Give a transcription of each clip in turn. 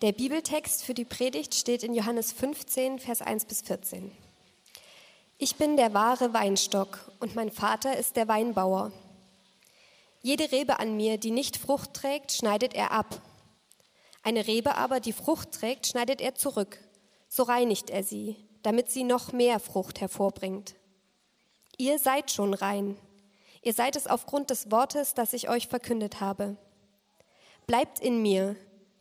Der Bibeltext für die Predigt steht in Johannes 15, Vers 1 bis 14. Ich bin der wahre Weinstock und mein Vater ist der Weinbauer. Jede Rebe an mir, die nicht Frucht trägt, schneidet er ab. Eine Rebe aber, die Frucht trägt, schneidet er zurück. So reinigt er sie, damit sie noch mehr Frucht hervorbringt. Ihr seid schon rein. Ihr seid es aufgrund des Wortes, das ich euch verkündet habe. Bleibt in mir,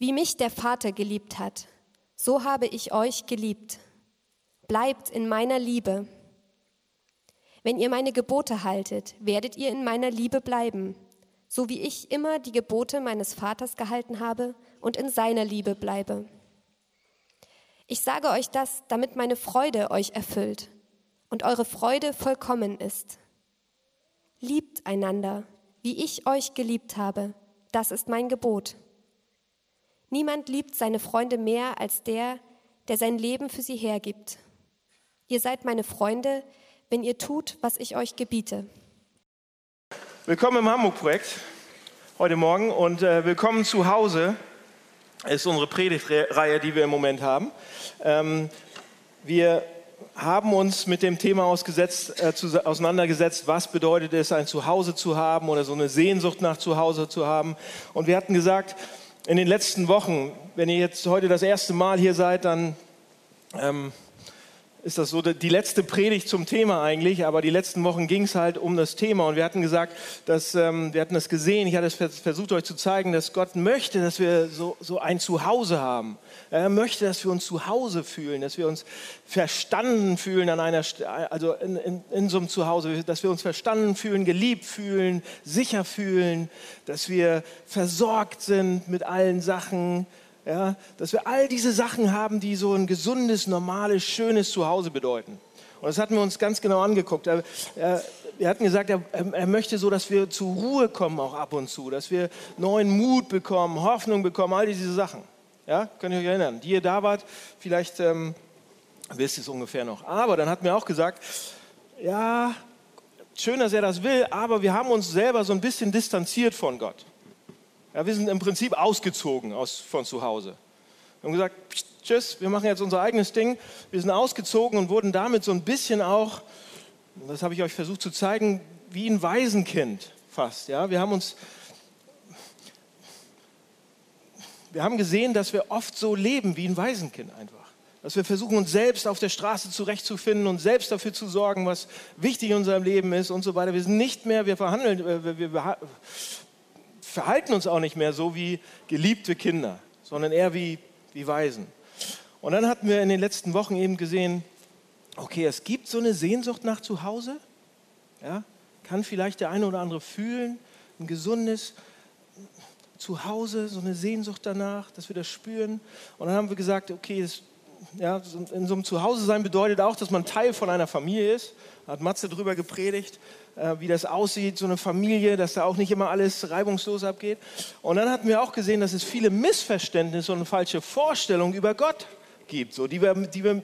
Wie mich der Vater geliebt hat, so habe ich euch geliebt. Bleibt in meiner Liebe. Wenn ihr meine Gebote haltet, werdet ihr in meiner Liebe bleiben, so wie ich immer die Gebote meines Vaters gehalten habe und in seiner Liebe bleibe. Ich sage euch das, damit meine Freude euch erfüllt und eure Freude vollkommen ist. Liebt einander, wie ich euch geliebt habe, das ist mein Gebot. Niemand liebt seine Freunde mehr als der, der sein Leben für sie hergibt. Ihr seid meine Freunde, wenn ihr tut, was ich euch gebiete. Willkommen im Hamburg-Projekt heute Morgen und äh, willkommen zu Hause. Ist unsere Predigtreihe, die wir im Moment haben. Ähm, wir haben uns mit dem Thema äh, zu, auseinandergesetzt, was bedeutet es, ein Zuhause zu haben oder so eine Sehnsucht nach Zuhause zu haben. Und wir hatten gesagt, in den letzten Wochen, wenn ihr jetzt heute das erste Mal hier seid, dann ähm, ist das so die letzte Predigt zum Thema eigentlich, aber die letzten Wochen ging es halt um das Thema und wir hatten gesagt, dass ähm, wir hatten das gesehen, ich hatte es versucht euch zu zeigen, dass Gott möchte, dass wir so, so ein Zuhause haben. Er möchte, dass wir uns zu Hause fühlen, dass wir uns verstanden fühlen an einer, also in, in, in so einem Zuhause, dass wir uns verstanden fühlen, geliebt fühlen, sicher fühlen, dass wir versorgt sind mit allen Sachen, ja, dass wir all diese Sachen haben, die so ein gesundes, normales, schönes Zuhause bedeuten. Und das hatten wir uns ganz genau angeguckt. Er, er, wir hatten gesagt, er, er, möchte so, dass wir zur Ruhe kommen auch ab und zu, dass wir neuen Mut bekommen, Hoffnung bekommen, all diese Sachen. Ja, könnt ihr euch erinnern? Die ihr da wart, vielleicht ähm, wisst ihr es ungefähr noch. Aber dann hat mir auch gesagt, ja, schön, dass er das will, aber wir haben uns selber so ein bisschen distanziert von Gott. Ja, wir sind im Prinzip ausgezogen aus, von zu Hause. Wir haben gesagt, tschüss, wir machen jetzt unser eigenes Ding. Wir sind ausgezogen und wurden damit so ein bisschen auch, das habe ich euch versucht zu zeigen, wie ein Waisenkind fast. Ja, wir haben uns, wir haben gesehen, dass wir oft so leben wie ein Waisenkind einfach. Dass wir versuchen, uns selbst auf der Straße zurechtzufinden und selbst dafür zu sorgen, was wichtig in unserem Leben ist und so weiter. Wir sind nicht mehr, wir verhandeln, äh, wir, wir, verhalten uns auch nicht mehr so wie geliebte Kinder, sondern eher wie, wie Waisen. Und dann hatten wir in den letzten Wochen eben gesehen, okay, es gibt so eine Sehnsucht nach Zuhause. Ja, kann vielleicht der eine oder andere fühlen, ein gesundes Zuhause, so eine Sehnsucht danach, dass wir das spüren. Und dann haben wir gesagt, okay, das, ja, in so einem Zuhause sein bedeutet auch, dass man Teil von einer Familie ist. Da hat Matze drüber gepredigt. Äh, wie das aussieht, so eine Familie, dass da auch nicht immer alles reibungslos abgeht. Und dann hatten wir auch gesehen, dass es viele Missverständnisse und falsche Vorstellungen über Gott gibt, so, die, wir, die, wir,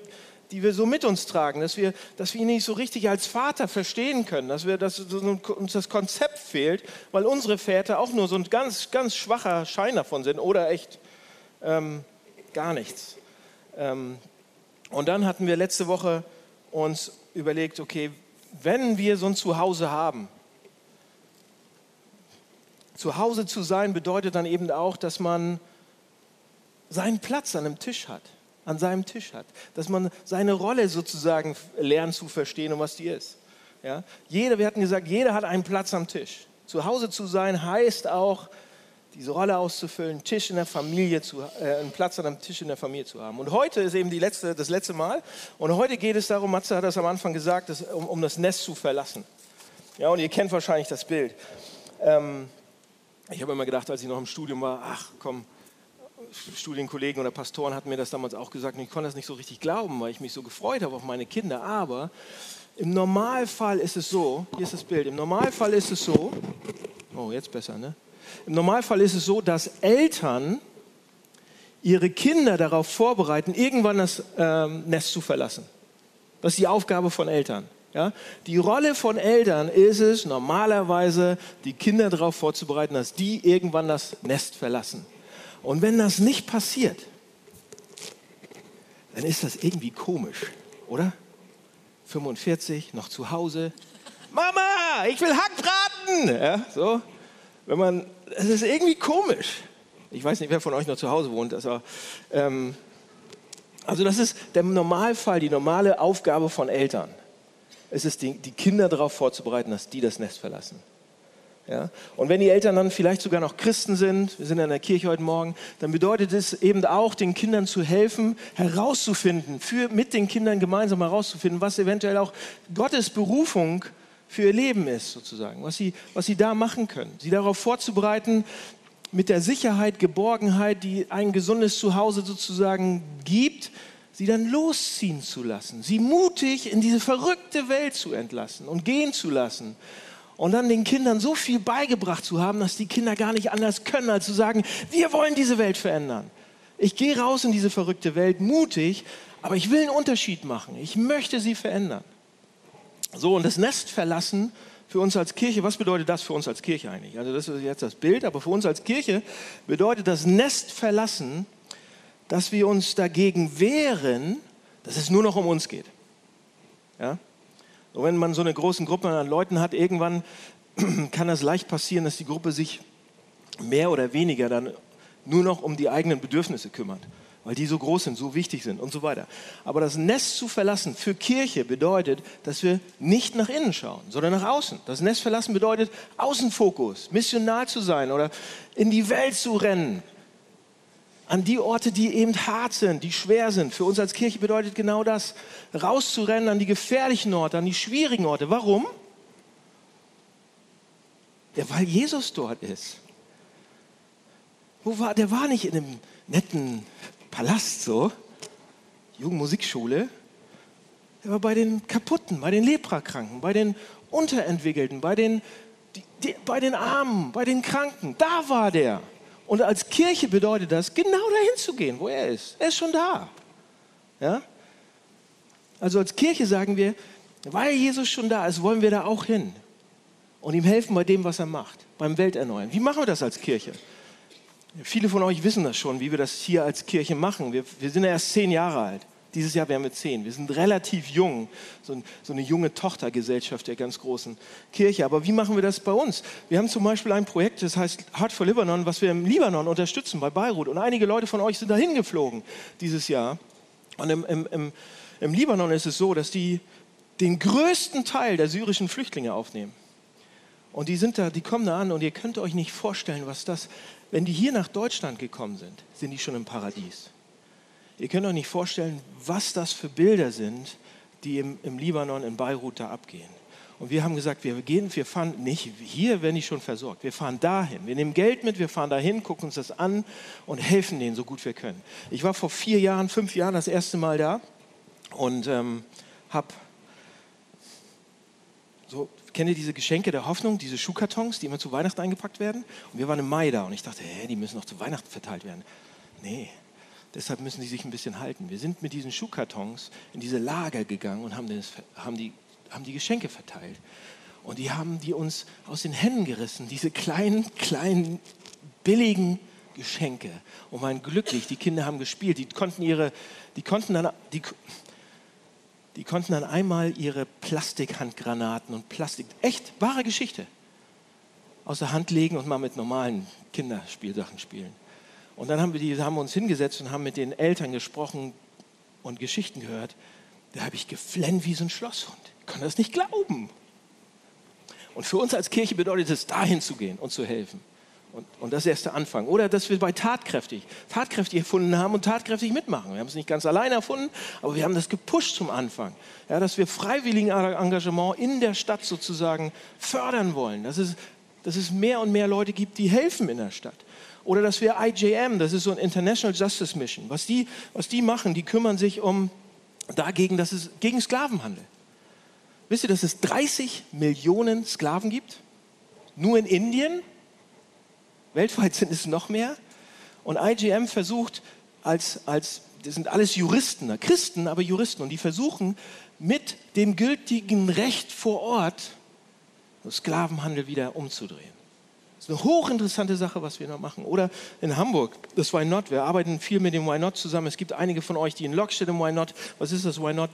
die wir so mit uns tragen, dass wir, dass wir ihn nicht so richtig als Vater verstehen können, dass, wir, dass uns das Konzept fehlt, weil unsere Väter auch nur so ein ganz, ganz schwacher Schein davon sind oder echt ähm, gar nichts. Ähm, und dann hatten wir letzte Woche uns überlegt, okay, wenn wir so ein Zuhause haben, zu Hause zu sein bedeutet dann eben auch, dass man seinen Platz an einem Tisch hat, an seinem Tisch hat, dass man seine Rolle sozusagen lernt zu verstehen und was die ist. Ja? Jeder, wir hatten gesagt, jeder hat einen Platz am Tisch. Zu Hause zu sein heißt auch, diese Rolle auszufüllen, Tisch in der Familie zu, äh, einen Platz an einem Tisch in der Familie zu haben. Und heute ist eben die letzte, das letzte Mal. Und heute geht es darum, Matze hat das am Anfang gesagt, dass, um, um, das Nest zu verlassen. Ja, und ihr kennt wahrscheinlich das Bild. Ähm, ich habe immer gedacht, als ich noch im Studium war, ach komm, Studienkollegen oder Pastoren hatten mir das damals auch gesagt und ich konnte das nicht so richtig glauben, weil ich mich so gefreut habe auf meine Kinder. Aber im Normalfall ist es so, hier ist das Bild, im Normalfall ist es so, oh jetzt besser, ne? Im Normalfall ist es so, dass Eltern ihre Kinder darauf vorbereiten, irgendwann das ähm, Nest zu verlassen. Das ist die Aufgabe von Eltern. Ja? Die Rolle von Eltern ist es normalerweise, die Kinder darauf vorzubereiten, dass die irgendwann das Nest verlassen. Und wenn das nicht passiert, dann ist das irgendwie komisch, oder? 45, noch zu Hause. Mama, ich will Hackbraten! Ja, so. Wenn man es ist irgendwie komisch. Ich weiß nicht, wer von euch noch zu Hause wohnt. Also, ähm, also das ist der Normalfall, die normale Aufgabe von Eltern. Es ist die, die Kinder darauf vorzubereiten, dass die das Nest verlassen. Ja? Und wenn die Eltern dann vielleicht sogar noch Christen sind, wir sind in der Kirche heute Morgen, dann bedeutet es eben auch, den Kindern zu helfen, herauszufinden, für, mit den Kindern gemeinsam herauszufinden, was eventuell auch Gottes Berufung ist für ihr Leben ist, sozusagen, was sie, was sie da machen können. Sie darauf vorzubereiten, mit der Sicherheit, Geborgenheit, die ein gesundes Zuhause sozusagen gibt, sie dann losziehen zu lassen, sie mutig in diese verrückte Welt zu entlassen und gehen zu lassen. Und dann den Kindern so viel beigebracht zu haben, dass die Kinder gar nicht anders können, als zu sagen, wir wollen diese Welt verändern. Ich gehe raus in diese verrückte Welt, mutig, aber ich will einen Unterschied machen. Ich möchte sie verändern. So, und das Nest verlassen für uns als Kirche, was bedeutet das für uns als Kirche eigentlich? Also das ist jetzt das Bild, aber für uns als Kirche bedeutet das Nest verlassen, dass wir uns dagegen wehren, dass es nur noch um uns geht. Ja? Und wenn man so eine große Gruppe an Leuten hat, irgendwann kann das leicht passieren, dass die Gruppe sich mehr oder weniger dann nur noch um die eigenen Bedürfnisse kümmert weil die so groß sind, so wichtig sind und so weiter. Aber das Nest zu verlassen für Kirche bedeutet, dass wir nicht nach innen schauen, sondern nach außen. Das Nest verlassen bedeutet Außenfokus, missional zu sein oder in die Welt zu rennen. An die Orte, die eben hart sind, die schwer sind. Für uns als Kirche bedeutet genau das, rauszurennen an die gefährlichen Orte, an die schwierigen Orte. Warum? Ja, weil Jesus dort ist. Wo war, der war nicht in einem netten Palast so, Jugendmusikschule, er war bei den Kaputten, bei den Leprakranken, bei den Unterentwickelten, bei den, die, die, bei den Armen, bei den Kranken. Da war der. Und als Kirche bedeutet das, genau dahin zu gehen, wo er ist. Er ist schon da. Ja? Also als Kirche sagen wir, weil Jesus schon da ist, wollen wir da auch hin und ihm helfen bei dem, was er macht, beim Welterneuern. Wie machen wir das als Kirche? Viele von euch wissen das schon, wie wir das hier als Kirche machen. Wir, wir sind ja erst zehn Jahre alt. Dieses Jahr werden wir zehn. Wir sind relativ jung, so, so, eine junge Tochtergesellschaft der ganz großen Kirche. Aber wie machen wir das bei uns? Wir haben zum Beispiel ein Projekt, das heißt Heart for Libanon, was wir im Libanon unterstützen, bei Beirut. Und einige Leute von euch sind dahin geflogen dieses Jahr. Und im, im, im, im Libanon ist es so, dass die den größten Teil der syrischen Flüchtlinge aufnehmen. Und die sind da, die kommen da an und ihr könnt euch nicht vorstellen, was das wenn die hier nach Deutschland gekommen sind, sind die schon im Paradies. Ihr könnt euch nicht vorstellen, was das für Bilder sind, die im, im Libanon, in Beirut da abgehen. Und wir haben gesagt, wir gehen, wir fahren nicht, hier werden die schon versorgt. Wir fahren dahin. Wir nehmen Geld mit, wir fahren dahin, gucken uns das an und helfen denen so gut wir können. Ich war vor vier Jahren, fünf Jahren das erste Mal da und ähm, habe so Kennt ihr diese Geschenke der Hoffnung, diese Schuhkartons, die immer zu Weihnachten eingepackt werden? Und wir waren im Mai da und ich dachte, hä, die müssen noch zu Weihnachten verteilt werden. Nee, deshalb müssen die sich ein bisschen halten. Wir sind mit diesen Schuhkartons in diese Lager gegangen und haben, das, haben, die, haben die Geschenke verteilt. Und die haben die uns aus den Händen gerissen, diese kleinen, kleinen, billigen Geschenke. Und waren glücklich, die Kinder haben gespielt, die konnten ihre, die konnten dann, die, die konnten dann einmal ihre Plastikhandgranaten und Plastik, echt wahre Geschichte, aus der Hand legen und mal mit normalen Kinderspielsachen spielen. Und dann haben wir, die, haben uns hingesetzt und haben mit den Eltern gesprochen und Geschichten gehört. Da habe ich geflennt wie so ein Schlosshund. Ich kann das nicht glauben. Und für uns als Kirche bedeutet es, dahin zu gehen und zu helfen. Und, und das ist erst der Anfang. Oder dass wir bei tatkräftig, tatkräftig erfunden haben und tatkräftig mitmachen. Wir haben es nicht ganz alleine erfunden, aber wir haben das gepusht zum Anfang. Ja, dass wir freiwilligen Engagement in der Stadt sozusagen fördern wollen. Dass es, dass es mehr und mehr Leute gibt, die helfen in der Stadt. Oder dass wir IJM, das ist so ein International Justice Mission, was die, was die machen, die kümmern sich um dagegen, dass es gegen Sklavenhandel. Wisst ihr, dass es 30 Millionen Sklaven gibt? Nur in Indien? Weltweit sind es noch mehr. Und IGM versucht als, als das sind alles Juristen, ne? Christen, aber Juristen, und die versuchen mit dem gültigen Recht vor Ort Sklavenhandel wieder umzudrehen. Das ist eine hochinteressante Sache, was wir noch machen. Oder in Hamburg, das Why Not. Wir arbeiten viel mit dem Why Not zusammen. Es gibt einige von euch, die in Lockstedt im Why Not. Was ist das Why Not?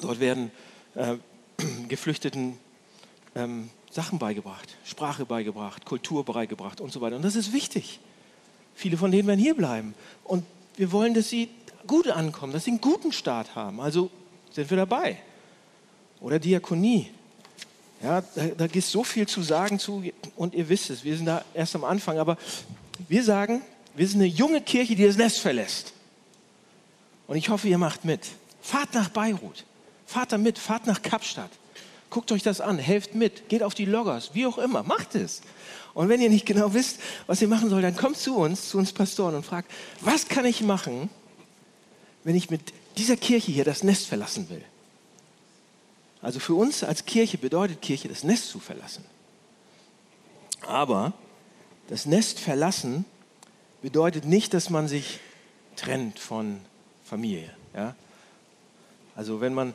Dort werden äh, Geflüchteten ähm, Sachen beigebracht, Sprache beigebracht, Kultur beigebracht und so weiter. Und das ist wichtig. Viele von denen werden hier bleiben. Und wir wollen, dass sie gut ankommen, dass sie einen guten Start haben. Also sind wir dabei. Oder Diakonie. Ja, da, da gibt es so viel zu sagen zu, und ihr wisst es, wir sind da erst am Anfang, aber wir sagen, wir sind eine junge Kirche, die das Nest verlässt. Und ich hoffe, ihr macht mit. Fahrt nach Beirut, fahrt da mit, fahrt nach Kapstadt. Guckt euch das an, helft mit, geht auf die Loggers, wie auch immer, macht es. Und wenn ihr nicht genau wisst, was ihr machen sollt, dann kommt zu uns, zu uns Pastoren und fragt, was kann ich machen, wenn ich mit dieser Kirche hier das Nest verlassen will? Also für uns als Kirche bedeutet Kirche, das Nest zu verlassen. Aber das Nest verlassen bedeutet nicht, dass man sich trennt von Familie. Ja? Also wenn man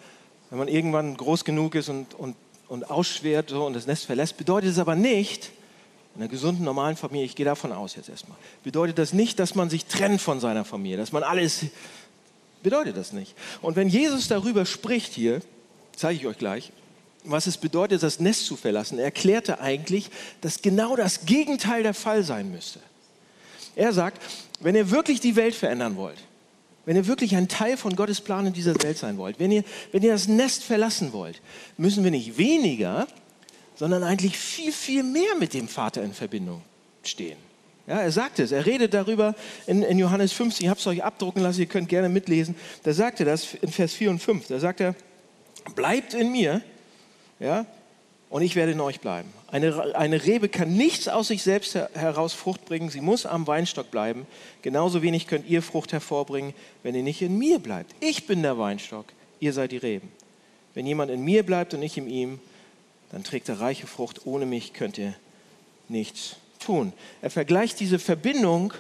wenn man irgendwann groß genug ist und, und, und ausschwert so, und das Nest verlässt, bedeutet es aber nicht, in einer gesunden, normalen Familie, ich gehe davon aus jetzt erstmal, bedeutet das nicht, dass man sich trennt von seiner Familie, dass man alles, bedeutet das nicht. Und wenn Jesus darüber spricht hier, zeige ich euch gleich, was es bedeutet, das Nest zu verlassen, erklärte eigentlich, dass genau das Gegenteil der Fall sein müsste. Er sagt, wenn ihr wirklich die Welt verändern wollt, wenn ihr wirklich ein Teil von Gottes Plan in dieser Welt sein wollt, wenn ihr, wenn ihr das Nest verlassen wollt, müssen wir nicht weniger, sondern eigentlich viel, viel mehr mit dem Vater in Verbindung stehen. Ja, er sagt es, er redet darüber in, in Johannes 15, ich habe es euch abdrucken lassen, ihr könnt gerne mitlesen. Da sagt er das in Vers 4 und 5, da sagt er, bleibt in mir, ja, und ich werde in euch bleiben. Eine, eine Rebe kann nichts aus sich selbst heraus Frucht bringen, sie muss am Weinstock bleiben. Genauso wenig könnt ihr Frucht hervorbringen, wenn ihr nicht in mir bleibt. Ich bin der Weinstock, ihr seid die Reben. Wenn jemand in mir bleibt und ich in ihm, dann trägt er reiche Frucht. Ohne mich könnt ihr nichts tun. Er vergleicht diese Verbindung,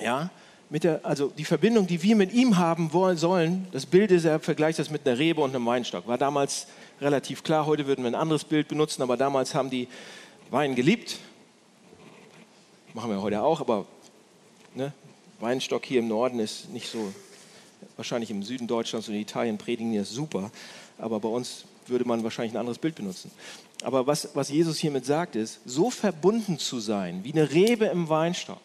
ja, mit der, also die Verbindung, die wir mit ihm haben wollen, sollen. Das Bild ist, er vergleicht das mit einer Rebe und einem Weinstock. War damals relativ klar. Heute würden wir ein anderes Bild benutzen, aber damals haben die Wein geliebt. Machen wir heute auch, aber ne, Weinstock hier im Norden ist nicht so, wahrscheinlich im Süden Deutschlands und in Italien predigen die das super, aber bei uns würde man wahrscheinlich ein anderes Bild benutzen. Aber was, was Jesus hiermit sagt, ist, so verbunden zu sein wie eine Rebe im Weinstock,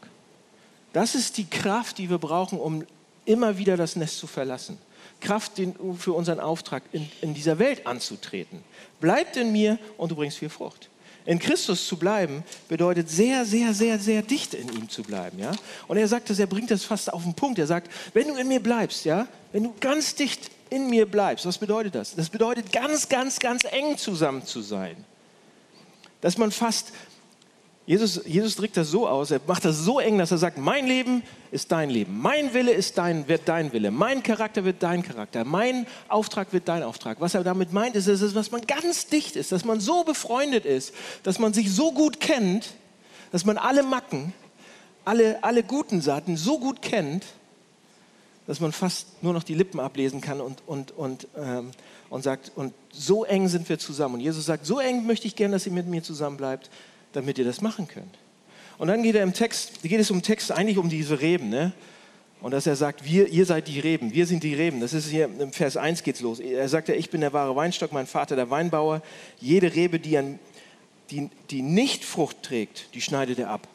das ist die Kraft, die wir brauchen, um immer wieder das Nest zu verlassen. Kraft für unseren Auftrag in, in dieser Welt anzutreten. Bleibt in mir und du bringst viel Frucht. In Christus zu bleiben bedeutet sehr, sehr, sehr, sehr dicht in ihm zu bleiben. Ja? Und er sagt das, er bringt das fast auf den Punkt. Er sagt, wenn du in mir bleibst, ja, wenn du ganz dicht in mir bleibst, was bedeutet das? Das bedeutet ganz, ganz, ganz eng zusammen zu sein. Dass man fast Jesus, Jesus drückt das so aus, er macht das so eng, dass er sagt, mein Leben ist dein Leben, mein Wille ist dein, wird dein Wille, mein Charakter wird dein Charakter, mein Auftrag wird dein Auftrag. Was er damit meint, ist, ist, dass man ganz dicht ist, dass man so befreundet ist, dass man sich so gut kennt, dass man alle Macken, alle, alle guten Seiten so gut kennt, dass man fast nur noch die Lippen ablesen kann und, und, und, ähm, und sagt, und so eng sind wir zusammen. Und Jesus sagt, so eng möchte ich gern, dass ihr mit mir zusammen bleibt damit ihr das machen könnt. Und dann geht, er im Text, geht es um Text eigentlich um diese Reben. Ne? Und dass er sagt, wir, ihr seid die Reben, wir sind die Reben. Das ist hier im Vers 1 geht's los. Er sagt ja, ich bin der wahre Weinstock, mein Vater der Weinbauer. Jede Rebe, die, an, die, die nicht Frucht trägt, die schneidet er ab.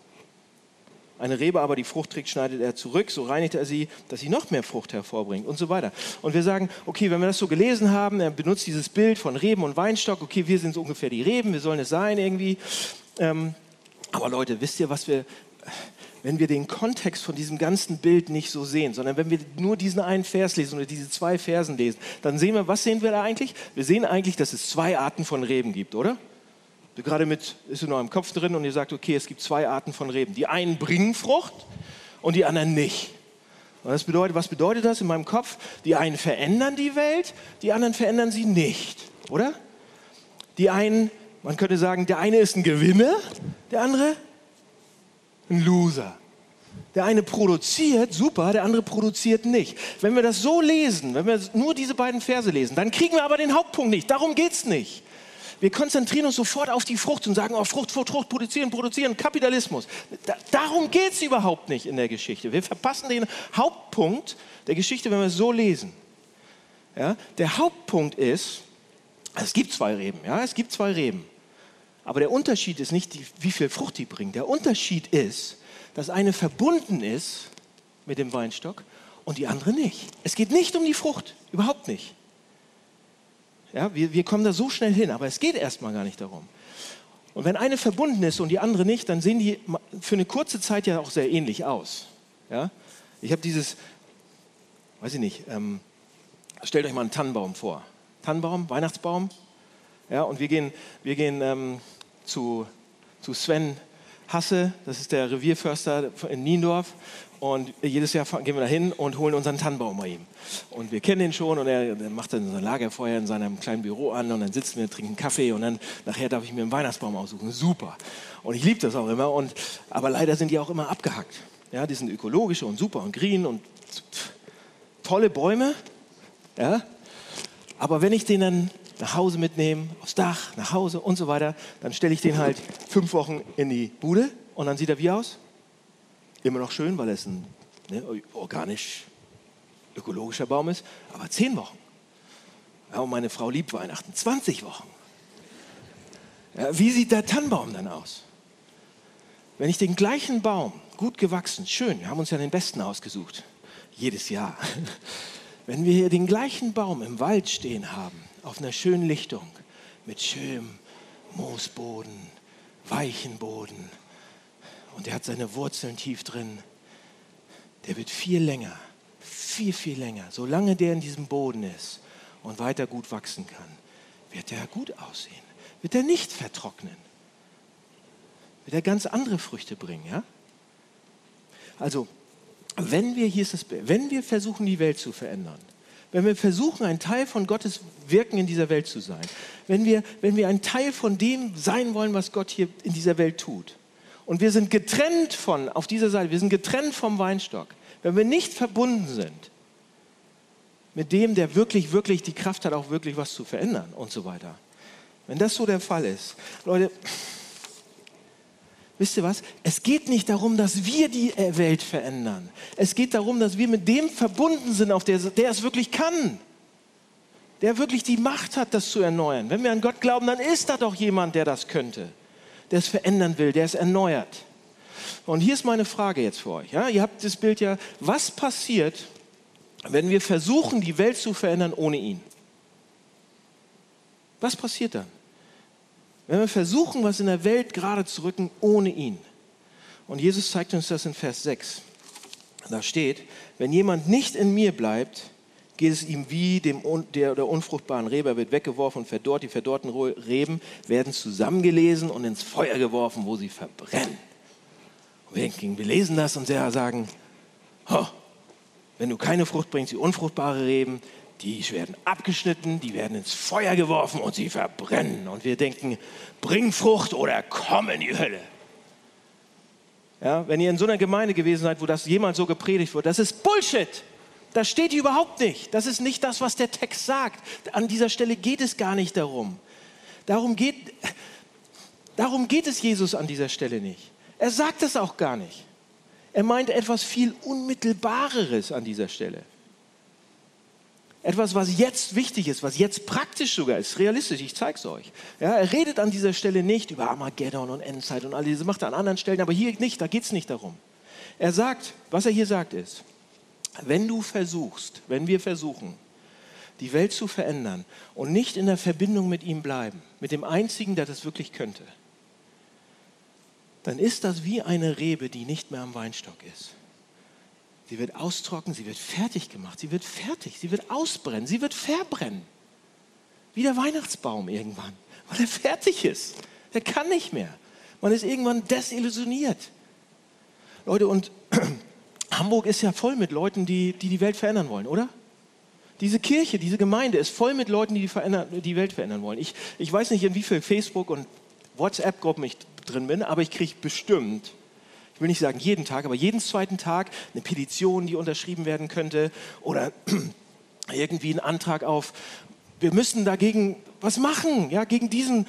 Eine Rebe aber die Frucht trägt, schneidet er zurück, so reinigt er sie, dass sie noch mehr Frucht hervorbringt und so weiter. Und wir sagen, okay, wenn wir das so gelesen haben, er benutzt dieses Bild von Reben und Weinstock, okay, wir sind so ungefähr die Reben, wir sollen es sein irgendwie. Ähm, aber Leute, wisst ihr, was wir, wenn wir den Kontext von diesem ganzen Bild nicht so sehen, sondern wenn wir nur diesen einen Vers lesen oder diese zwei Versen lesen, dann sehen wir, was sehen wir da eigentlich? Wir sehen eigentlich, dass es zwei Arten von Reben gibt, oder? gerade mit, ist in eurem Kopf drin und ihr sagt, okay, es gibt zwei Arten von Reben. Die einen bringen Frucht und die anderen nicht. Und das bedeutet, was bedeutet das in meinem Kopf? Die einen verändern die Welt, die anderen verändern sie nicht, oder? Die einen, man könnte sagen, der eine ist ein Gewinner, der andere ein Loser. Der eine produziert, super, der andere produziert nicht. Wenn wir das so lesen, wenn wir nur diese beiden Verse lesen, dann kriegen wir aber den Hauptpunkt nicht. Darum geht es nicht. Wir konzentrieren uns sofort auf die Frucht und sagen, oh, Frucht, Frucht, Frucht, produzieren, produzieren, Kapitalismus. Da, darum geht es überhaupt nicht in der Geschichte. Wir verpassen den Hauptpunkt der Geschichte, wenn wir es so lesen. Ja? Der Hauptpunkt ist, es gibt zwei Reben, ja, es gibt zwei Reben. Aber der Unterschied ist nicht, wie viel Frucht die bringen. Der Unterschied ist, dass eine verbunden ist mit dem Weinstock und die andere nicht. Es geht nicht um die Frucht, überhaupt nicht. Ja, wir, wir kommen da so schnell hin, aber es geht erstmal gar nicht darum. Und wenn eine verbunden ist und die andere nicht, dann sehen die für eine kurze Zeit ja auch sehr ähnlich aus. Ja? Ich habe dieses, weiß ich nicht, ähm, stellt euch mal einen Tannenbaum vor. Tannenbaum, Weihnachtsbaum. Ja, und wir gehen, wir gehen ähm, zu, zu Sven Hasse, das ist der Revierförster in Niendorf. Und jedes Jahr gehen wir da hin und holen unseren Tannenbaum bei ihm. Und wir kennen ihn schon und er macht dann sein Lagerfeuer in seinem kleinen Büro an und dann sitzen wir, trinken Kaffee und dann nachher darf ich mir einen Weihnachtsbaum aussuchen. Super. Und ich liebe das auch immer. Und, aber leider sind die auch immer abgehackt. Ja, die sind ökologische und super und green und tolle Bäume. Ja. Aber wenn ich den dann nach Hause nehme, aufs Dach, nach Hause und so weiter, dann stelle ich den halt fünf Wochen in die Bude und dann sieht er wie aus? Immer noch schön, weil es ein ne, organisch ökologischer Baum ist, aber zehn Wochen. Ja, und meine Frau liebt Weihnachten, 20 Wochen. Ja, wie sieht der Tannenbaum dann aus? Wenn ich den gleichen Baum, gut gewachsen, schön, wir haben uns ja den besten ausgesucht, jedes Jahr. Wenn wir hier den gleichen Baum im Wald stehen haben, auf einer schönen Lichtung, mit schönem Moosboden, weichen Boden, und der hat seine Wurzeln tief drin, der wird viel länger, viel, viel länger, solange der in diesem Boden ist und weiter gut wachsen kann, wird er gut aussehen, wird er nicht vertrocknen, wird er ganz andere Früchte bringen, ja? Also, wenn wir, hier ist das, wenn wir versuchen, die Welt zu verändern, wenn wir versuchen, ein Teil von Gottes Wirken in dieser Welt zu sein, wenn wir, wenn wir ein Teil von dem sein wollen, was Gott hier in dieser Welt tut, und wir sind getrennt von, auf dieser Seite, wir sind getrennt vom Weinstock. Wenn wir nicht verbunden sind mit dem, der wirklich, wirklich die Kraft hat, auch wirklich was zu verändern und so weiter. Wenn das so der Fall ist, Leute, wisst ihr was? Es geht nicht darum, dass wir die Welt verändern. Es geht darum, dass wir mit dem verbunden sind, auf der, der es wirklich kann. Der wirklich die Macht hat, das zu erneuern. Wenn wir an Gott glauben, dann ist da doch jemand, der das könnte der es verändern will, der es erneuert. Und hier ist meine Frage jetzt für euch. Ja? Ihr habt das Bild ja, was passiert, wenn wir versuchen, die Welt zu verändern ohne ihn? Was passiert dann? Wenn wir versuchen, was in der Welt gerade zu rücken ohne ihn. Und Jesus zeigt uns das in Vers 6. Da steht, wenn jemand nicht in mir bleibt, geht es ihm wie dem, der, der unfruchtbaren Rebe. Er wird weggeworfen und verdorrt. Die verdorrten Reben werden zusammengelesen und ins Feuer geworfen, wo sie verbrennen. Und wir lesen das und sagen, oh, wenn du keine Frucht bringst, die unfruchtbare Reben, die werden abgeschnitten, die werden ins Feuer geworfen und sie verbrennen. Und wir denken, bring Frucht oder komm in die Hölle. Ja, wenn ihr in so einer Gemeinde gewesen seid, wo das jemals so gepredigt wird, das ist Bullshit. Das steht hier überhaupt nicht. Das ist nicht das, was der Text sagt. An dieser Stelle geht es gar nicht darum. Darum geht, darum geht es Jesus an dieser Stelle nicht. Er sagt es auch gar nicht. Er meint etwas viel Unmittelbareres an dieser Stelle. Etwas, was jetzt wichtig ist, was jetzt praktisch sogar ist, realistisch, ich zeige es euch. Ja, er redet an dieser Stelle nicht über Armageddon und Endzeit und all diese, macht er an anderen Stellen, aber hier nicht, da geht es nicht darum. Er sagt, was er hier sagt ist, wenn du versuchst, wenn wir versuchen, die Welt zu verändern und nicht in der Verbindung mit ihm bleiben, mit dem Einzigen, der das wirklich könnte, dann ist das wie eine Rebe, die nicht mehr am Weinstock ist. Sie wird austrocknen, sie wird fertig gemacht, sie wird fertig, sie wird ausbrennen, sie wird verbrennen. Wie der Weihnachtsbaum irgendwann, weil er fertig ist. Er kann nicht mehr. Man ist irgendwann desillusioniert. Leute, und Hamburg ist ja voll mit Leuten, die, die die Welt verändern wollen, oder? Diese Kirche, diese Gemeinde ist voll mit Leuten, die die, die Welt verändern wollen. Ich, ich weiß nicht, in wie viel Facebook- und WhatsApp-Gruppen ich drin bin, aber ich kriege bestimmt, ich will nicht sagen jeden Tag, aber jeden zweiten Tag eine Petition, die unterschrieben werden könnte oder irgendwie einen Antrag auf, wir müssen dagegen was machen, ja, gegen diesen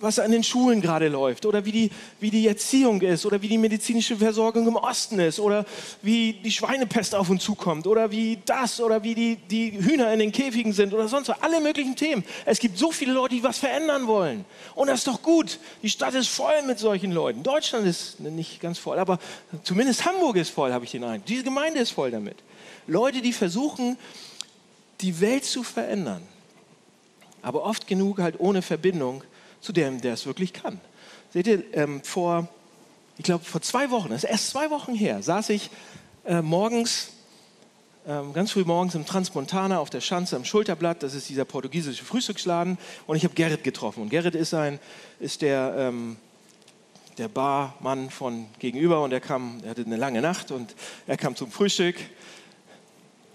was an den Schulen gerade läuft oder wie die, wie die Erziehung ist oder wie die medizinische Versorgung im Osten ist oder wie die Schweinepest auf uns zukommt oder wie das oder wie die, die Hühner in den Käfigen sind oder sonst was. Alle möglichen Themen. Es gibt so viele Leute, die was verändern wollen. Und das ist doch gut. Die Stadt ist voll mit solchen Leuten. Deutschland ist nicht ganz voll, aber zumindest Hamburg ist voll, habe ich den Eindruck. Diese Gemeinde ist voll damit. Leute, die versuchen, die Welt zu verändern. Aber oft genug halt ohne Verbindung zu dem, der es wirklich kann. Seht ihr, ähm, vor, ich glaube, vor zwei Wochen, das ist erst zwei Wochen her, saß ich äh, morgens, ähm, ganz früh morgens im Transmontana auf der Schanze am Schulterblatt, das ist dieser portugiesische Frühstücksladen, und ich habe Gerrit getroffen. Und Gerrit ist, ein, ist der, ähm, der Barmann von gegenüber und er kam, er hatte eine lange Nacht und er kam zum Frühstück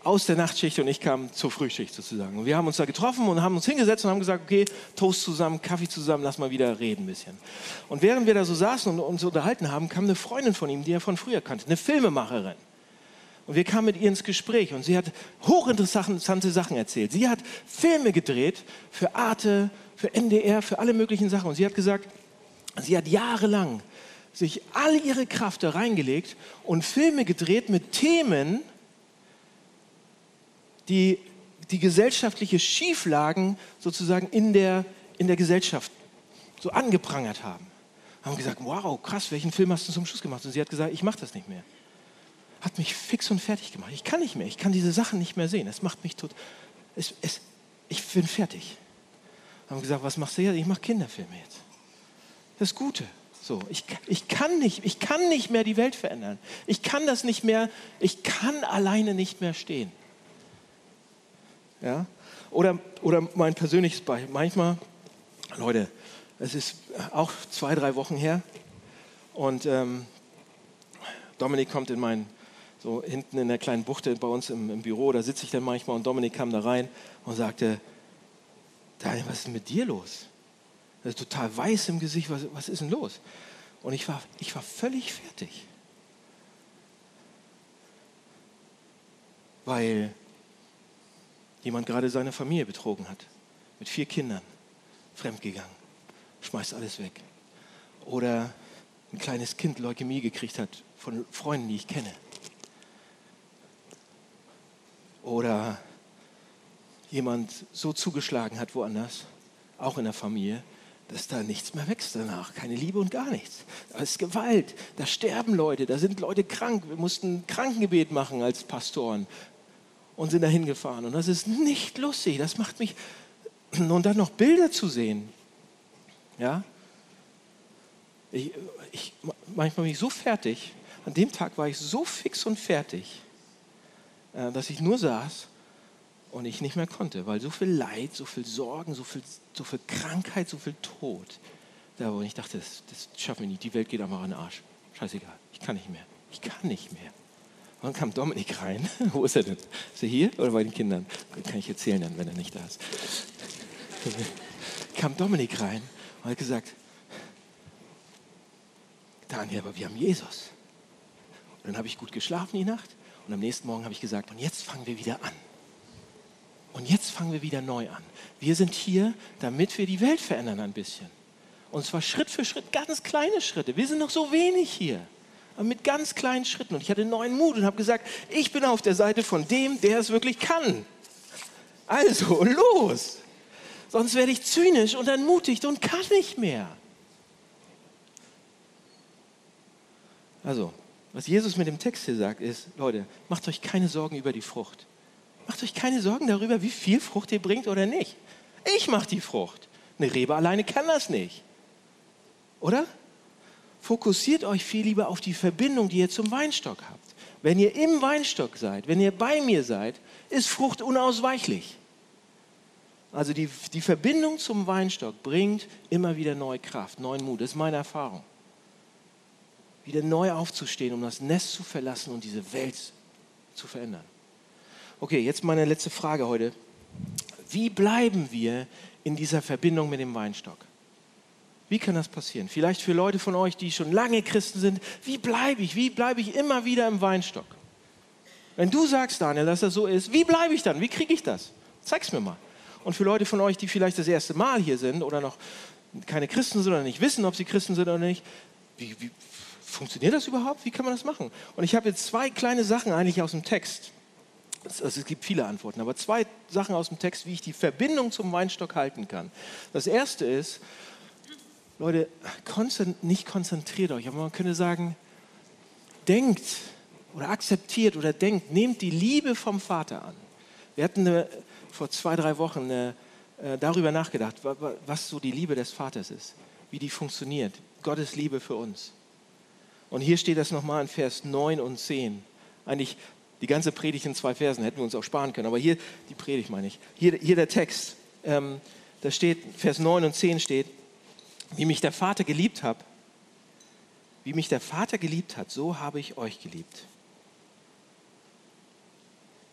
aus der Nachtschicht und ich kam zur Frühschicht sozusagen. Und wir haben uns da getroffen und haben uns hingesetzt und haben gesagt, okay, Toast zusammen, Kaffee zusammen, lass mal wieder reden ein bisschen. Und während wir da so saßen und uns unterhalten haben, kam eine Freundin von ihm, die er von früher kannte, eine Filmemacherin. Und wir kamen mit ihr ins Gespräch und sie hat hochinteressante Sachen erzählt. Sie hat Filme gedreht für Arte, für NDR, für alle möglichen Sachen. Und sie hat gesagt, sie hat jahrelang sich all ihre Kraft da reingelegt und Filme gedreht mit Themen, die die gesellschaftliche Schieflagen sozusagen in der, in der Gesellschaft so angeprangert haben. Haben gesagt, wow, krass, welchen Film hast du zum Schluss gemacht? Und sie hat gesagt, ich mache das nicht mehr. Hat mich fix und fertig gemacht. Ich kann nicht mehr, ich kann diese Sachen nicht mehr sehen. Es macht mich tot. Es, es, ich bin fertig. Haben gesagt, was machst du jetzt? Ich mache Kinderfilme jetzt. Das Gute. So, ich, ich, kann nicht, ich kann nicht mehr die Welt verändern. Ich kann das nicht mehr, ich kann alleine nicht mehr stehen. Ja? Oder, oder mein persönliches Beispiel. Manchmal, Leute, es ist auch zwei, drei Wochen her und ähm, Dominik kommt in mein, so hinten in der kleinen Buchte bei uns im, im Büro, da sitze ich dann manchmal und Dominik kam da rein und sagte, Daniel, was ist denn mit dir los? Das ist total weiß im Gesicht, was, was ist denn los? Und ich war, ich war völlig fertig. Weil jemand gerade seine Familie betrogen hat, mit vier Kindern, fremdgegangen, schmeißt alles weg. Oder ein kleines Kind Leukämie gekriegt hat von Freunden, die ich kenne. Oder jemand so zugeschlagen hat woanders, auch in der Familie, dass da nichts mehr wächst danach. Keine Liebe und gar nichts. Da ist Gewalt, da sterben Leute, da sind Leute krank. Wir mussten Krankengebet machen als Pastoren und sind dahin gefahren. Und das ist nicht lustig. Das macht mich. Und dann noch Bilder zu sehen. Ja? Ich, ich, manchmal bin ich so fertig. An dem Tag war ich so fix und fertig, äh, dass ich nur saß und ich nicht mehr konnte, weil so viel Leid, so viel Sorgen, so viel, so viel Krankheit, so viel Tod. Da, wo ich dachte, das, das schaffen wir nicht. Die Welt geht einfach an den Arsch. Scheißegal. Ich kann nicht mehr. Ich kann nicht mehr. Dann kam Dominik rein. Wo ist er denn? Ist er hier oder bei den Kindern? Kann ich erzählen dann, wenn er nicht da ist. kam Dominik rein und hat gesagt, Daniel, aber wir haben Jesus. Und dann habe ich gut geschlafen die Nacht und am nächsten Morgen habe ich gesagt, und jetzt fangen wir wieder an. Und jetzt fangen wir wieder neu an. Wir sind hier, damit wir die Welt verändern ein bisschen. Und zwar Schritt für Schritt, ganz kleine Schritte. Wir sind noch so wenig hier aber mit ganz kleinen Schritten. Und ich hatte neuen Mut und habe gesagt, ich bin auf der Seite von dem, der es wirklich kann. Also, los! Sonst werde ich zynisch und entmutigt und kann nicht mehr. Also, Was Jesus mit dem Text hier sagt, ist, Leute, macht euch keine Sorgen über die Frucht. Macht euch keine Sorgen darüber, wie viel Frucht ihr bringt oder nicht. Ich mache die Frucht. Eine Rebe alleine kann das nicht. Oder? Fokussiert euch viel lieber auf die Verbindung, die ihr zum Weinstock habt. Wenn ihr im Weinstock seid, wenn ihr bei mir seid, ist Frucht unausweichlich. Also die, die Verbindung zum Weinstock bringt immer wieder neue Kraft, neuen Mut. Das ist meine Erfahrung. Wieder neu aufzustehen, um das Nest zu verlassen und diese Welt zu verändern. Okay, jetzt meine letzte Frage heute. Wie bleiben wir in dieser Verbindung mit dem Weinstock? Wie kann das passieren? Vielleicht für Leute von euch, die schon lange Christen sind, wie bleibe ich? Wie bleibe ich immer wieder im Weinstock? Wenn du sagst, Daniel, dass das so ist, wie bleibe ich dann? Wie kriege ich das? Zeig's mir mal. Und für Leute von euch, die vielleicht das erste Mal hier sind oder noch keine Christen sind oder nicht wissen, ob sie Christen sind oder nicht, wie, wie funktioniert das überhaupt? Wie kann man das machen? Und ich habe jetzt zwei kleine Sachen eigentlich aus dem Text. Also es gibt viele Antworten, aber zwei Sachen aus dem Text, wie ich die Verbindung zum Weinstock halten kann. Das erste ist, Leute, nicht konzentriert euch, aber man könnte sagen, denkt oder akzeptiert oder denkt, nehmt die Liebe vom Vater an. Wir hatten eine vor zwei, drei Wochen äh, äh darüber nachgedacht, was so die Liebe des Vaters ist, wie die funktioniert. Gottes Liebe für uns. Und hier steht das nochmal in Vers 9 und 10. Eigentlich die ganze Predigt in zwei Versen, hätten wir uns auch sparen können. Aber hier, die Predigt meine ich, hier, hier der Text, ähm, da steht, Vers 9 und 10 steht, wie mich der Vater geliebt hat, wie mich der Vater geliebt hat, so habe ich euch geliebt.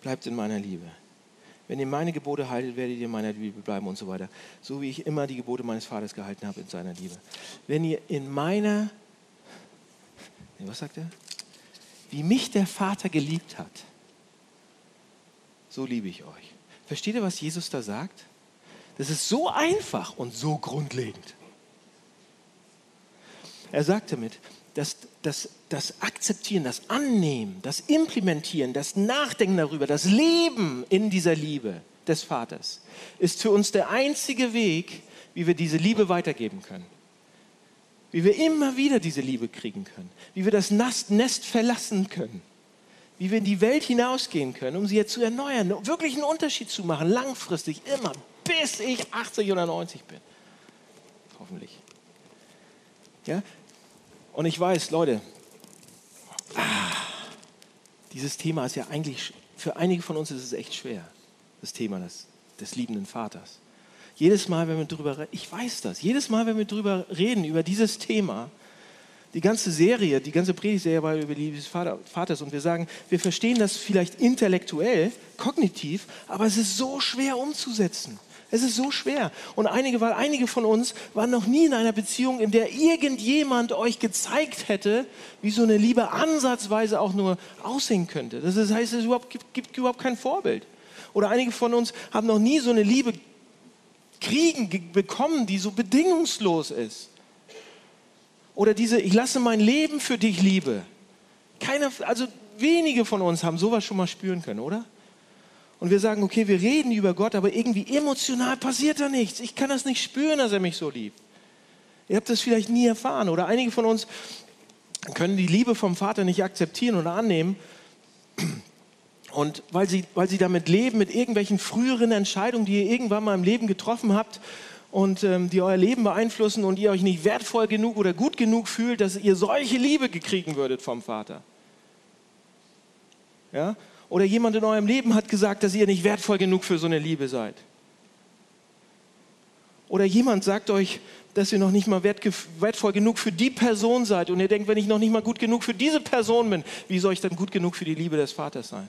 Bleibt in meiner Liebe. Wenn ihr meine Gebote haltet, werdet ihr in meiner Liebe bleiben und so weiter. So wie ich immer die Gebote meines Vaters gehalten habe in seiner Liebe. Wenn ihr in meiner, was sagt er? Wie mich der Vater geliebt hat, so liebe ich euch. Versteht ihr, was Jesus da sagt? Das ist so einfach und so grundlegend. Er sagt damit, dass das, das Akzeptieren, das Annehmen, das Implementieren, das Nachdenken darüber, das Leben in dieser Liebe des Vaters ist für uns der einzige Weg, wie wir diese Liebe weitergeben können. Wie wir immer wieder diese Liebe kriegen können. Wie wir das Nest verlassen können. Wie wir in die Welt hinausgehen können, um sie jetzt zu erneuern, wirklich einen Unterschied zu machen, langfristig, immer, bis ich 80 oder 90 bin. Hoffentlich. Ja? Und ich weiß, Leute, ah, dieses Thema ist ja eigentlich, für einige von uns ist es echt schwer, das Thema des, des liebenden Vaters. Jedes Mal, wenn wir darüber reden, ich weiß das, jedes Mal, wenn wir darüber reden, über dieses Thema, die ganze Serie, die ganze Predigtserie war über die Liebe des Vaters und wir sagen, wir verstehen das vielleicht intellektuell, kognitiv, aber es ist so schwer umzusetzen. Es ist so schwer. Und einige, weil einige von uns waren noch nie in einer Beziehung, in der irgendjemand euch gezeigt hätte, wie so eine Liebe ansatzweise auch nur aussehen könnte. Das heißt, es überhaupt, gibt, gibt überhaupt kein Vorbild. Oder einige von uns haben noch nie so eine Liebe kriegen, bekommen, die so bedingungslos ist. Oder diese, ich lasse mein Leben für dich Liebe. Keiner, also wenige von uns haben sowas schon mal spüren können, oder? Und wir sagen, okay, wir reden über Gott, aber irgendwie emotional passiert da nichts. Ich kann das nicht spüren, dass er mich so liebt. Ihr habt das vielleicht nie erfahren oder einige von uns können die Liebe vom Vater nicht akzeptieren oder annehmen. Und weil sie, weil sie damit leben, mit irgendwelchen früheren Entscheidungen, die ihr irgendwann mal im Leben getroffen habt und ähm, die euer Leben beeinflussen und ihr euch nicht wertvoll genug oder gut genug fühlt, dass ihr solche Liebe gekriegen würdet vom Vater. Ja? Oder jemand in eurem Leben hat gesagt, dass ihr nicht wertvoll genug für so eine Liebe seid. Oder jemand sagt euch, dass ihr noch nicht mal wertvoll genug für die Person seid und ihr denkt, wenn ich noch nicht mal gut genug für diese Person bin, wie soll ich dann gut genug für die Liebe des Vaters sein?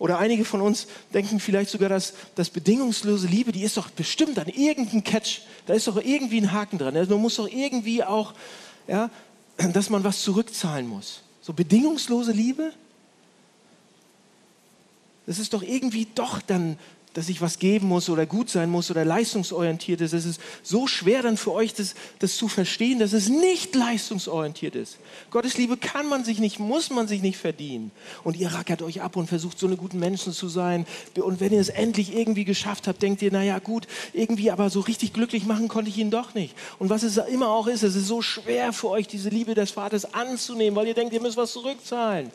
Oder einige von uns denken vielleicht sogar, dass das bedingungslose Liebe, die ist doch bestimmt an irgendeinem Catch, da ist doch irgendwie ein Haken dran. Also man muss doch irgendwie auch, ja, dass man was zurückzahlen muss. So bedingungslose Liebe? Das ist doch irgendwie doch dann dass ich was geben muss oder gut sein muss oder leistungsorientiert ist. Es ist so schwer dann für euch, das, das zu verstehen, dass es nicht leistungsorientiert ist. Gottes Liebe kann man sich nicht, muss man sich nicht verdienen. Und ihr rackert euch ab und versucht, so eine guten Menschen zu sein. Und wenn ihr es endlich irgendwie geschafft habt, denkt ihr, naja gut, irgendwie aber so richtig glücklich machen konnte ich ihn doch nicht. Und was es immer auch ist, es ist so schwer für euch, diese Liebe des Vaters anzunehmen, weil ihr denkt, ihr müsst was zurückzahlen.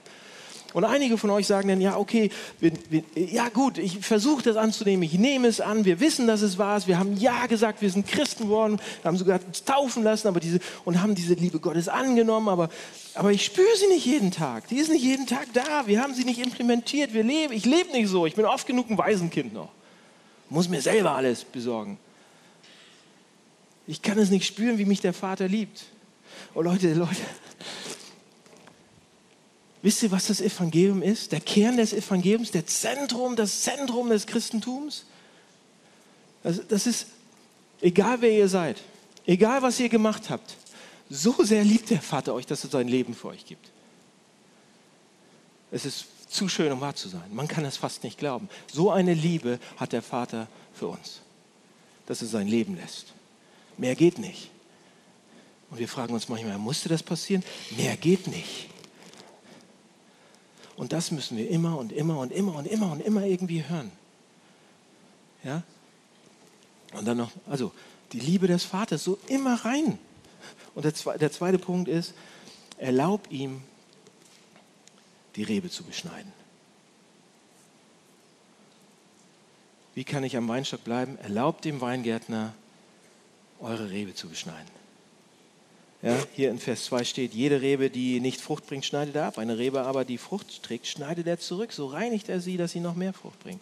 Und einige von euch sagen dann, ja, okay, wir, wir, ja gut, ich versuche das anzunehmen, ich nehme es an, wir wissen, dass es ist, wir haben ja gesagt, wir sind Christen geworden, haben sogar taufen lassen aber diese, und haben diese Liebe Gottes angenommen, aber, aber ich spüre sie nicht jeden Tag, die ist nicht jeden Tag da, wir haben sie nicht implementiert, wir leben, ich lebe nicht so, ich bin oft genug ein Waisenkind noch, muss mir selber alles besorgen. Ich kann es nicht spüren, wie mich der Vater liebt. Oh Leute, Leute, Wisst ihr, was das Evangelium ist? Der Kern des Evangeliums, der Zentrum, das Zentrum des Christentums? Das, das ist, egal wer ihr seid, egal was ihr gemacht habt, so sehr liebt der Vater euch, dass er sein Leben für euch gibt. Es ist zu schön, um wahr zu sein. Man kann es fast nicht glauben. So eine Liebe hat der Vater für uns, dass er sein Leben lässt. Mehr geht nicht. Und wir fragen uns manchmal, musste das passieren? Mehr geht nicht. Und das müssen wir immer und immer und immer und immer und immer irgendwie hören. Ja? Und dann noch, also die Liebe des Vaters so immer rein. Und der, der zweite Punkt ist, erlaub ihm, die Rebe zu beschneiden. Wie kann ich am Weinstock bleiben? Erlaubt dem Weingärtner, eure Rebe zu beschneiden. Ja, hier in Vers 2 steht, jede Rebe, die nicht Frucht bringt, schneidet er ab. Eine Rebe aber, die Frucht trägt, schneidet er zurück. So reinigt er sie, dass sie noch mehr Frucht bringt.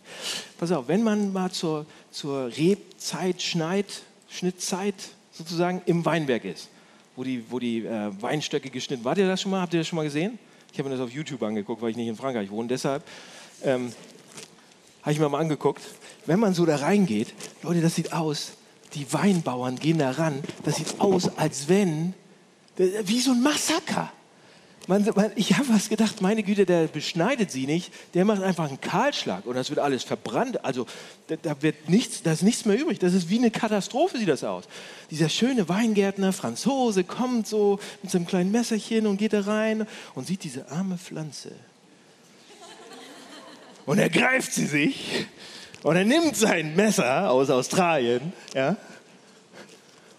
Pass auf, wenn man mal zur, zur Rebzeit, Schneid, Schnittzeit sozusagen im Weinberg ist, wo die, wo die äh, Weinstöcke geschnitten Wart ihr das schon mal? Habt ihr das schon mal gesehen? Ich habe mir das auf YouTube angeguckt, weil ich nicht in Frankreich wohne. Deshalb ähm, habe ich mir mal angeguckt. Wenn man so da reingeht, Leute, das sieht aus, die Weinbauern gehen da ran, das sieht aus, als wenn wie so ein Massaker. Man, man, ich habe was gedacht, meine Güte, der beschneidet sie nicht, der macht einfach einen Kahlschlag und das wird alles verbrannt. Also da, da, wird nichts, da ist nichts mehr übrig. Das ist wie eine Katastrophe, sieht das aus. Dieser schöne Weingärtner, Franzose, kommt so mit seinem kleinen Messerchen und geht da rein und sieht diese arme Pflanze. Und er greift sie sich und er nimmt sein Messer aus Australien, ja,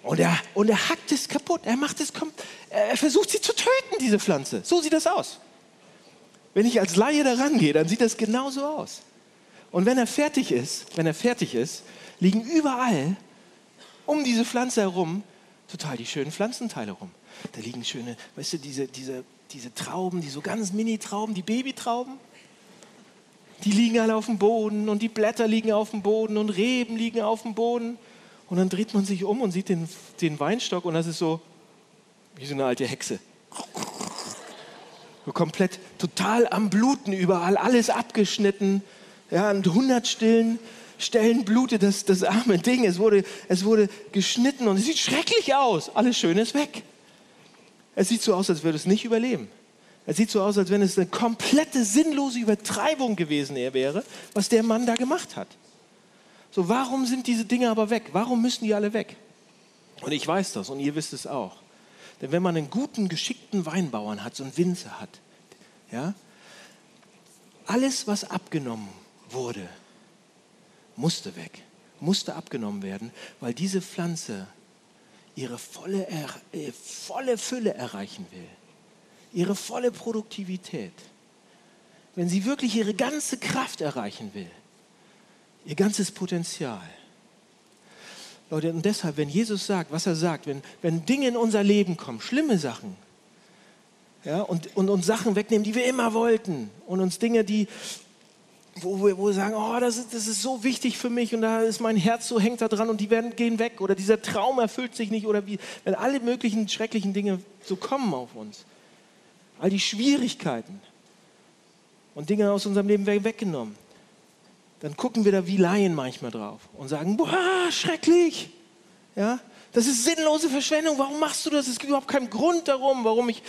und er, und er hackt es kaputt. Er macht es, er versucht sie zu töten, diese Pflanze. So sieht das aus. Wenn ich als Laie da rangehe, dann sieht das genauso aus. Und wenn er fertig ist, wenn er fertig ist, liegen überall um diese Pflanze herum total die schönen Pflanzenteile rum. Da liegen schöne, weißt du, diese, diese, diese Trauben, die so ganz Mini-Trauben, die Babytrauben, die liegen alle auf dem Boden und die Blätter liegen auf dem Boden und Reben liegen auf dem Boden. Und dann dreht man sich um und sieht den, den Weinstock und das ist so wie so eine alte Hexe. So komplett total am Bluten überall, alles abgeschnitten. Ja, an 100 stillen Stellen blutet das, das arme Ding. Es wurde, es wurde geschnitten und es sieht schrecklich aus. Alles Schöne ist weg. Es sieht so aus, als würde es nicht überleben. Es sieht so aus, als wenn es eine komplette sinnlose Übertreibung gewesen wäre, was der Mann da gemacht hat. So, warum sind diese Dinge aber weg? Warum müssen die alle weg? Und ich weiß das und ihr wisst es auch. Denn wenn man einen guten, geschickten Weinbauern hat, so einen Winzer hat, ja, alles, was abgenommen wurde, musste weg, musste abgenommen werden, weil diese Pflanze ihre volle, ihre volle Fülle erreichen will, ihre volle Produktivität. Wenn sie wirklich ihre ganze Kraft erreichen will, ihr ganzes Potenzial. Leute, und deshalb, wenn Jesus sagt, was er sagt, wenn, wenn Dinge in unser Leben kommen, schlimme Sachen, ja, und, und uns Sachen wegnehmen, die wir immer wollten, und uns Dinge, die, wo wir, wo wir sagen, oh, das ist, das ist so wichtig für mich und da ist mein Herz so hängt da dran und die werden, gehen weg oder dieser Traum erfüllt sich nicht oder wie, wenn alle möglichen schrecklichen Dinge so kommen auf uns, all die Schwierigkeiten und Dinge aus unserem Leben werden weggenommen, dann gucken wir da wie Laien manchmal drauf und sagen, boah, schrecklich. Ja, das ist sinnlose Verschwendung. Warum machst du das? Es gibt überhaupt keinen Grund darum, warum ich,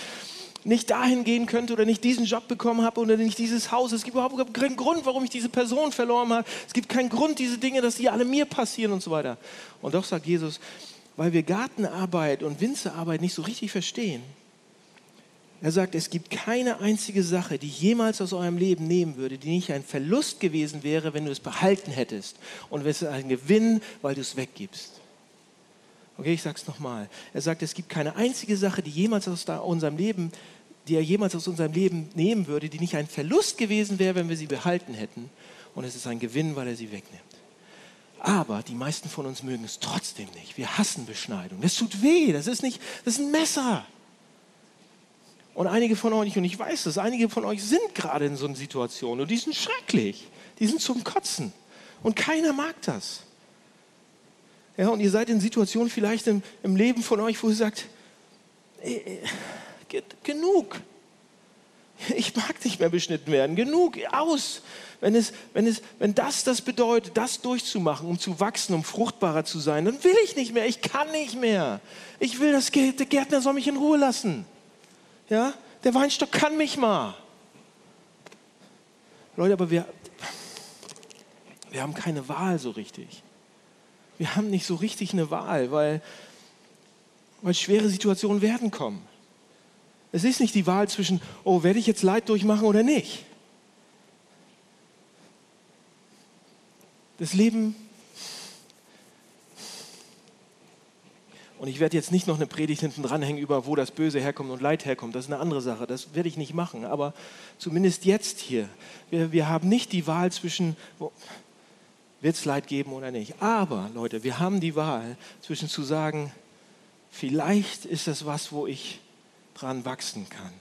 nicht dahin gehen könnte oder nicht diesen Job bekommen habe oder nicht dieses Haus. Es gibt überhaupt keinen Grund, warum ich diese Person verloren habe. Es gibt keinen Grund, diese Dinge, dass die alle mir passieren und so weiter. Und doch sagt Jesus, weil wir Gartenarbeit und Winzerarbeit nicht so richtig verstehen. Er sagt, es gibt keine einzige Sache, die ich jemals aus eurem Leben nehmen würde, die nicht ein Verlust gewesen wäre, wenn du es behalten hättest. Und es ist ein Gewinn, weil du es weggibst. Okay, ich sage es nochmal. Er sagt, es gibt keine einzige Sache, die jemals aus unserem Leben, die er jemals aus unserem Leben nehmen würde, die nicht ein Verlust gewesen wäre, wenn wir sie behalten hätten. Und es ist ein Gewinn, weil er sie wegnimmt. Aber die meisten von uns mögen es trotzdem nicht. Wir hassen Beschneidung. Das tut weh. Das ist nicht, das ist ein Messer. Und einige von euch, und ich weiß das, einige von euch sind gerade in so einer Situation und die sind schrecklich. Die sind zum Kotzen. Und keiner mag das. Ja, und ihr seid in Situationen vielleicht im, im Leben von euch, wo ihr sagt, äh, äh, genug. Ich mag nicht mehr beschnitten werden. Genug, aus. Wenn, es, wenn, es, wenn das das bedeutet, das durchzumachen, um zu wachsen, um fruchtbarer zu sein, dann will ich nicht mehr. Ich kann nicht mehr. Ich will, der Gärtner soll mich in Ruhe lassen. Ja, der Weinstock kann mich mal. Leute, aber wir, wir haben keine Wahl so richtig wir haben nicht so richtig eine Wahl, weil, weil schwere Situationen werden kommen. Es ist nicht die Wahl zwischen, oh, werde ich jetzt Leid durchmachen oder nicht. Das Leben. Und ich werde jetzt nicht noch eine Predigt hinten dranhängen über, wo das Böse herkommt und Leid herkommt. Das ist eine andere Sache. Das werde ich nicht machen. Aber zumindest jetzt hier. Wir, wir haben nicht die Wahl zwischen, wird es Leid geben oder nicht. Aber, Leute, wir haben die Wahl zwischen zu sagen, vielleicht ist das was, wo ich dran wachsen kann.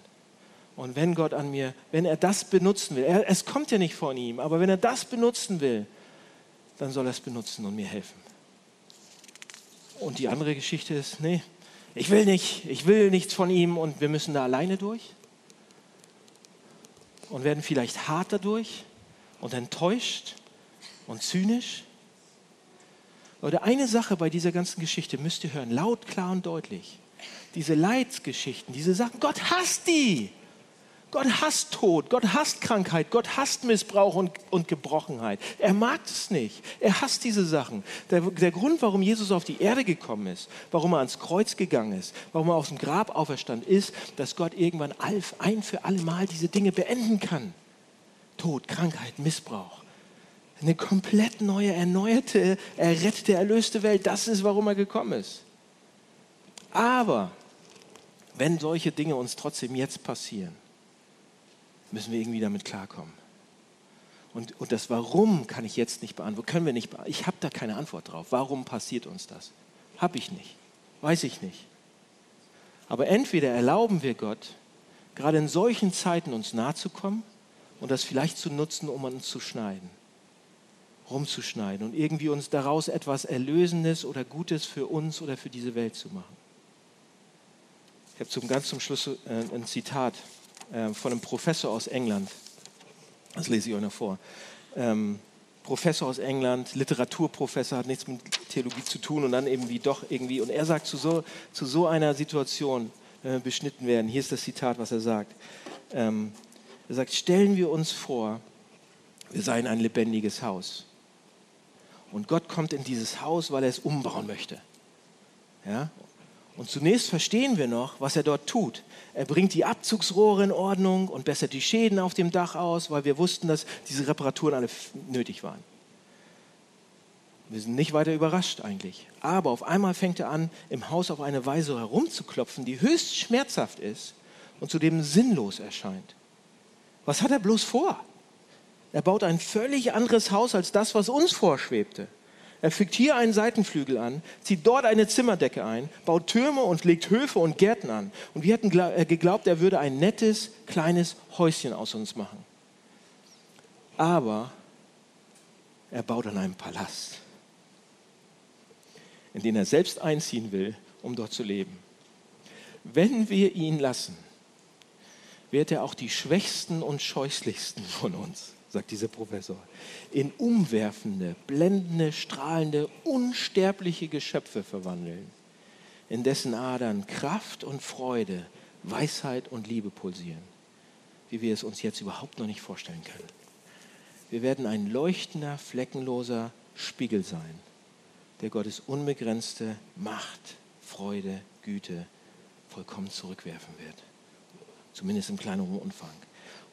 Und wenn Gott an mir, wenn er das benutzen will, er, es kommt ja nicht von ihm, aber wenn er das benutzen will, dann soll er es benutzen und mir helfen. Und die andere Geschichte ist, nee, ich will nicht, ich will nichts von ihm und wir müssen da alleine durch und werden vielleicht hart dadurch und enttäuscht und zynisch? Oder eine Sache bei dieser ganzen Geschichte müsst ihr hören, laut, klar und deutlich. Diese Leidsgeschichten, diese Sachen, Gott hasst die. Gott hasst Tod, Gott hasst Krankheit, Gott hasst Missbrauch und, und Gebrochenheit. Er mag es nicht. Er hasst diese Sachen. Der, der Grund, warum Jesus auf die Erde gekommen ist, warum er ans Kreuz gegangen ist, warum er aus dem Grab auferstand, ist, dass Gott irgendwann ein für alle Mal diese Dinge beenden kann. Tod, Krankheit, Missbrauch. Eine komplett neue, erneuerte, errettete, erlöste Welt. Das ist, warum er gekommen ist. Aber wenn solche Dinge uns trotzdem jetzt passieren, müssen wir irgendwie damit klarkommen. Und, und das Warum kann ich jetzt nicht beantworten. Können wir nicht Ich habe da keine Antwort drauf. Warum passiert uns das? Habe ich nicht. Weiß ich nicht. Aber entweder erlauben wir Gott, gerade in solchen Zeiten uns nahe zu kommen und das vielleicht zu nutzen, um uns zu schneiden rumzuschneiden und irgendwie uns daraus etwas Erlösendes oder Gutes für uns oder für diese Welt zu machen. Ich habe zum, ganz zum Schluss äh, ein Zitat äh, von einem Professor aus England. Das lese ich euch noch vor. Ähm, Professor aus England, Literaturprofessor, hat nichts mit Theologie zu tun und dann eben wie doch irgendwie. Und er sagt zu so, zu so einer Situation, wir beschnitten werden, hier ist das Zitat, was er sagt. Ähm, er sagt, stellen wir uns vor, wir seien ein lebendiges Haus. Und Gott kommt in dieses Haus, weil er es umbauen möchte. Ja? Und zunächst verstehen wir noch, was er dort tut. Er bringt die Abzugsrohre in Ordnung und bessert die Schäden auf dem Dach aus, weil wir wussten, dass diese Reparaturen alle nötig waren. Wir sind nicht weiter überrascht eigentlich. Aber auf einmal fängt er an, im Haus auf eine Weise herumzuklopfen, die höchst schmerzhaft ist und zudem sinnlos erscheint. Was hat er bloß vor? Er baut ein völlig anderes Haus als das, was uns vorschwebte. Er fügt hier einen Seitenflügel an, zieht dort eine Zimmerdecke ein, baut Türme und legt Höfe und Gärten an. Und wir hätten äh, geglaubt, er würde ein nettes, kleines Häuschen aus uns machen. Aber er baut an einem Palast, in den er selbst einziehen will, um dort zu leben. Wenn wir ihn lassen, wird er auch die Schwächsten und Scheußlichsten von uns sagt dieser Professor, in umwerfende, blendende, strahlende, unsterbliche Geschöpfe verwandeln, in dessen Adern Kraft und Freude, Weisheit und Liebe pulsieren, wie wir es uns jetzt überhaupt noch nicht vorstellen können. Wir werden ein leuchtender, fleckenloser Spiegel sein, der Gottes unbegrenzte Macht, Freude, Güte vollkommen zurückwerfen wird. Zumindest im kleineren Umfang.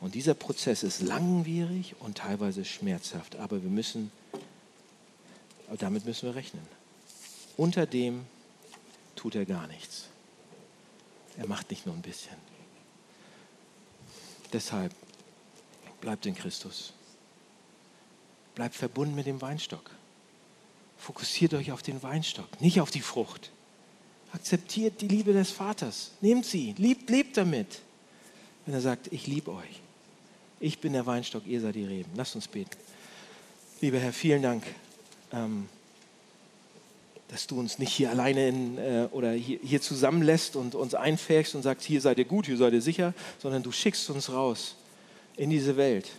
Und dieser Prozess ist langwierig und teilweise schmerzhaft, aber wir müssen, damit müssen wir rechnen. Unter dem tut er gar nichts. Er macht nicht nur ein bisschen. Deshalb bleibt in Christus. Bleibt verbunden mit dem Weinstock. Fokussiert euch auf den Weinstock, nicht auf die Frucht. Akzeptiert die Liebe des Vaters. Nehmt sie, liebt, lebt damit. Wenn er sagt, ich liebe euch. Ich bin der Weinstock, ihr seid die Reben. Lasst uns beten. Lieber Herr, vielen Dank, ähm, dass du uns nicht hier alleine in, äh, oder hier, hier zusammenlässt und uns einfährst und sagst, hier seid ihr gut, hier seid ihr sicher, sondern du schickst uns raus in diese Welt.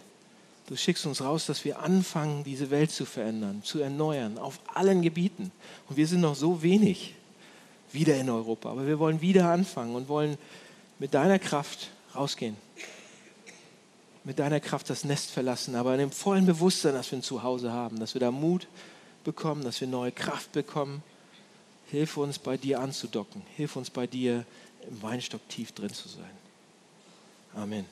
Du schickst uns raus, dass wir anfangen, diese Welt zu verändern, zu erneuern, auf allen Gebieten. Und wir sind noch so wenig wieder in Europa, aber wir wollen wieder anfangen und wollen mit deiner Kraft rausgehen. Mit deiner Kraft das Nest verlassen, aber in dem vollen Bewusstsein, dass wir ein Zuhause haben, dass wir da Mut bekommen, dass wir neue Kraft bekommen. Hilf uns, bei dir anzudocken. Hilf uns, bei dir im Weinstock tief drin zu sein. Amen.